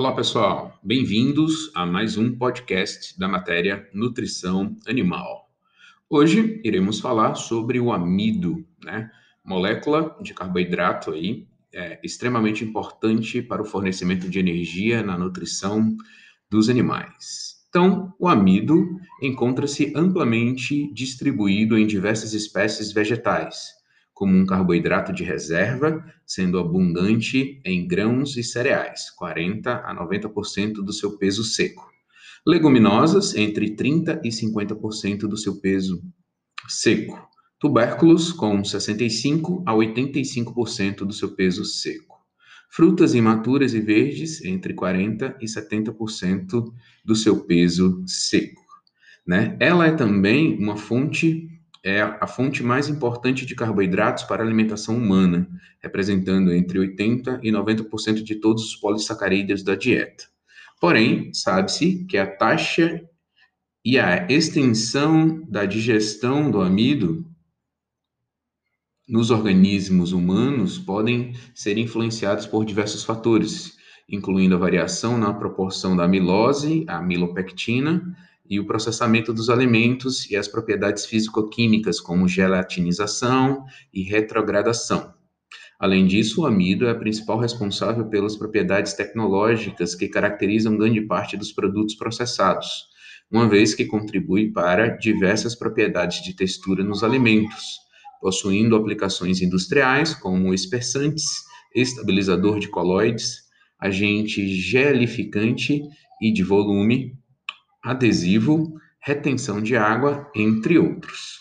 Olá, pessoal. Bem-vindos a mais um podcast da matéria Nutrição Animal. Hoje iremos falar sobre o amido, né? Molécula de carboidrato aí, é extremamente importante para o fornecimento de energia na nutrição dos animais. Então, o amido encontra-se amplamente distribuído em diversas espécies vegetais, como um carboidrato de reserva, sendo abundante em grãos e cereais, 40 a 90% do seu peso seco. Leguminosas, entre 30 e 50% do seu peso seco. Tubérculos, com 65 a 85% do seu peso seco. Frutas imaturas e verdes, entre 40 e 70% do seu peso seco. Né? Ela é também uma fonte é a fonte mais importante de carboidratos para a alimentação humana, representando entre 80 e 90% de todos os polissacarídeos da dieta. Porém, sabe-se que a taxa e a extensão da digestão do amido nos organismos humanos podem ser influenciados por diversos fatores, incluindo a variação na proporção da amilose, a amilopectina, e o processamento dos alimentos e as propriedades físico-químicas, como gelatinização e retrogradação. Além disso, o amido é a principal responsável pelas propriedades tecnológicas que caracterizam grande parte dos produtos processados, uma vez que contribui para diversas propriedades de textura nos alimentos, possuindo aplicações industriais como espessantes, estabilizador de coloides, agente gelificante e de volume, adesivo, retenção de água, entre outros.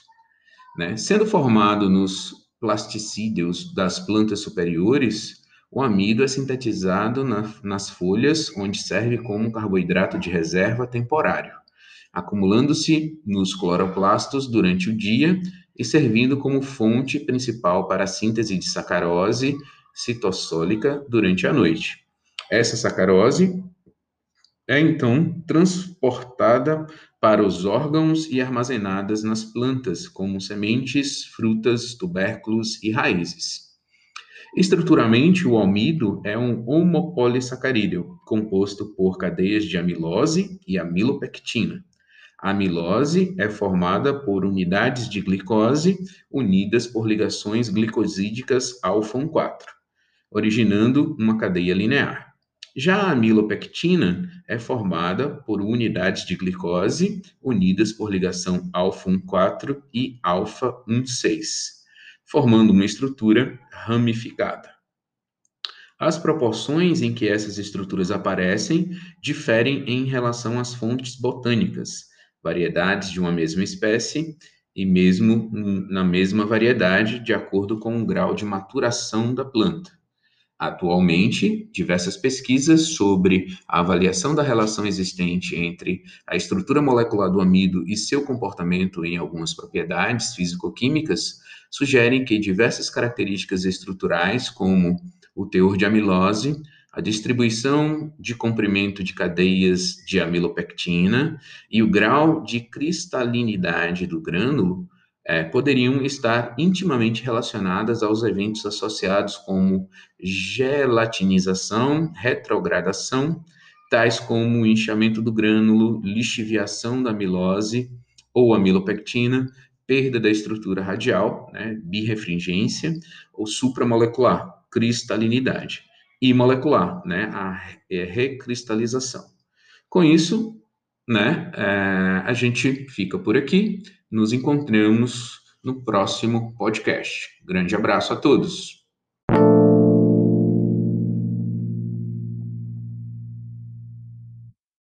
Né? Sendo formado nos plasticídeos das plantas superiores, o amido é sintetizado na, nas folhas, onde serve como carboidrato de reserva temporário, acumulando-se nos cloroplastos durante o dia e servindo como fonte principal para a síntese de sacarose citossólica durante a noite. Essa sacarose é então transportada para os órgãos e armazenadas nas plantas, como sementes, frutas, tubérculos e raízes. Estruturalmente, o almido é um homopolissacarídeo, composto por cadeias de amilose e amilopectina. A amilose é formada por unidades de glicose unidas por ligações glicosídicas alfa-1,4, originando uma cadeia linear. Já a amilopectina é formada por unidades de glicose unidas por ligação alfa-1,4 e alfa-1,6, formando uma estrutura ramificada. As proporções em que essas estruturas aparecem diferem em relação às fontes botânicas, variedades de uma mesma espécie e mesmo na mesma variedade, de acordo com o grau de maturação da planta. Atualmente, diversas pesquisas sobre a avaliação da relação existente entre a estrutura molecular do amido e seu comportamento em algumas propriedades físico-químicas sugerem que diversas características estruturais, como o teor de amilose, a distribuição de comprimento de cadeias de amilopectina e o grau de cristalinidade do grânulo, é, poderiam estar intimamente relacionadas aos eventos associados como gelatinização, retrogradação, tais como o inchamento do grânulo, lixiviação da amilose ou amilopectina, perda da estrutura radial, né, birefringência, ou supramolecular, cristalinidade, e molecular, né, a é, recristalização. Com isso, né, é, a gente fica por aqui. Nos encontramos no próximo podcast. Grande abraço a todos.